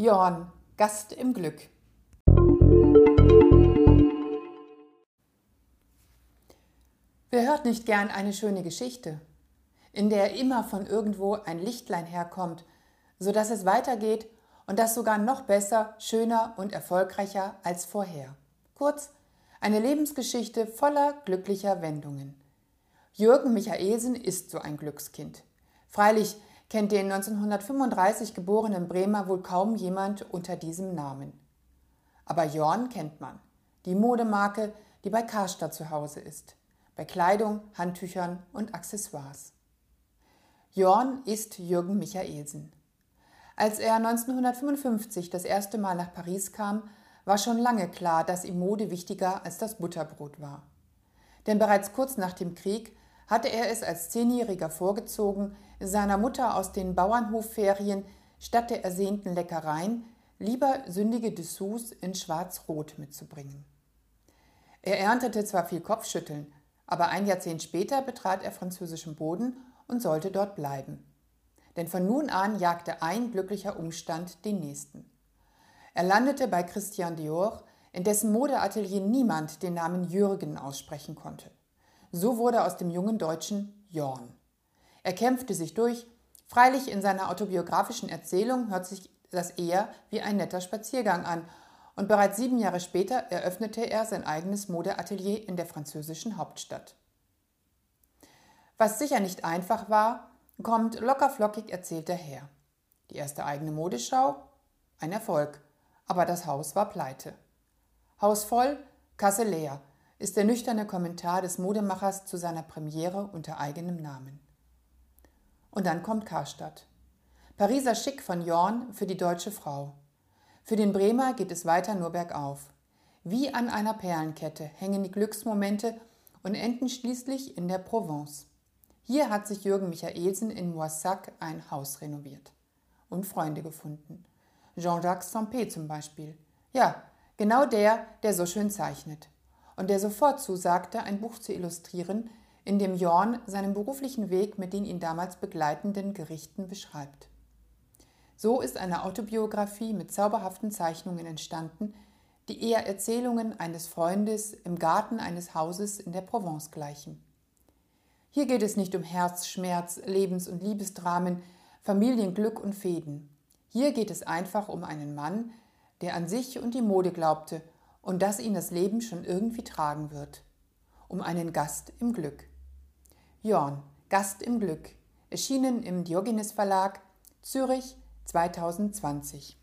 Jorn, Gast im Glück. Wer hört nicht gern eine schöne Geschichte, in der immer von irgendwo ein Lichtlein herkommt, so dass es weitergeht und das sogar noch besser, schöner und erfolgreicher als vorher. Kurz, eine Lebensgeschichte voller glücklicher Wendungen. Jürgen Michaelsen ist so ein Glückskind. Freilich kennt den 1935 geborenen Bremer wohl kaum jemand unter diesem Namen. Aber Jorn kennt man, die Modemarke, die bei Karstadt zu Hause ist, bei Kleidung, Handtüchern und Accessoires. Jorn ist Jürgen Michaelsen. Als er 1955 das erste Mal nach Paris kam, war schon lange klar, dass ihm Mode wichtiger als das Butterbrot war. Denn bereits kurz nach dem Krieg hatte er es als Zehnjähriger vorgezogen, seiner Mutter aus den Bauernhofferien statt der ersehnten Leckereien lieber sündige Dessous in Schwarz-Rot mitzubringen. Er erntete zwar viel Kopfschütteln, aber ein Jahrzehnt später betrat er französischen Boden und sollte dort bleiben. Denn von nun an jagte ein glücklicher Umstand den nächsten. Er landete bei Christian Dior, in dessen Modeatelier niemand den Namen Jürgen aussprechen konnte. So wurde aus dem jungen Deutschen Jorn. Er kämpfte sich durch, freilich in seiner autobiografischen Erzählung hört sich das eher wie ein netter Spaziergang an, und bereits sieben Jahre später eröffnete er sein eigenes Modeatelier in der französischen Hauptstadt. Was sicher nicht einfach war, kommt lockerflockig erzählt daher. Die erste eigene Modeschau? Ein Erfolg, aber das Haus war pleite. Haus voll, Kasse leer, ist der nüchterne Kommentar des Modemachers zu seiner Premiere unter eigenem Namen. Und dann kommt Karstadt. Pariser Schick von Jorn für die deutsche Frau. Für den Bremer geht es weiter nur bergauf. Wie an einer Perlenkette hängen die Glücksmomente und enden schließlich in der Provence. Hier hat sich Jürgen Michaelsen in Moissac ein Haus renoviert und Freunde gefunden. Jean-Jacques Sampé zum Beispiel. Ja, genau der, der so schön zeichnet und der sofort zusagte, ein Buch zu illustrieren, in dem Jorn seinen beruflichen Weg mit den ihn damals begleitenden Gerichten beschreibt. So ist eine Autobiografie mit zauberhaften Zeichnungen entstanden, die eher Erzählungen eines Freundes im Garten eines Hauses in der Provence gleichen. Hier geht es nicht um Herz, Schmerz, Lebens- und Liebesdramen, Familienglück und Fäden. Hier geht es einfach um einen Mann, der an sich und die Mode glaubte und dass ihn das Leben schon irgendwie tragen wird. Um einen Gast im Glück. Jorn, Gast im Glück, erschienen im Diogenes Verlag, Zürich 2020.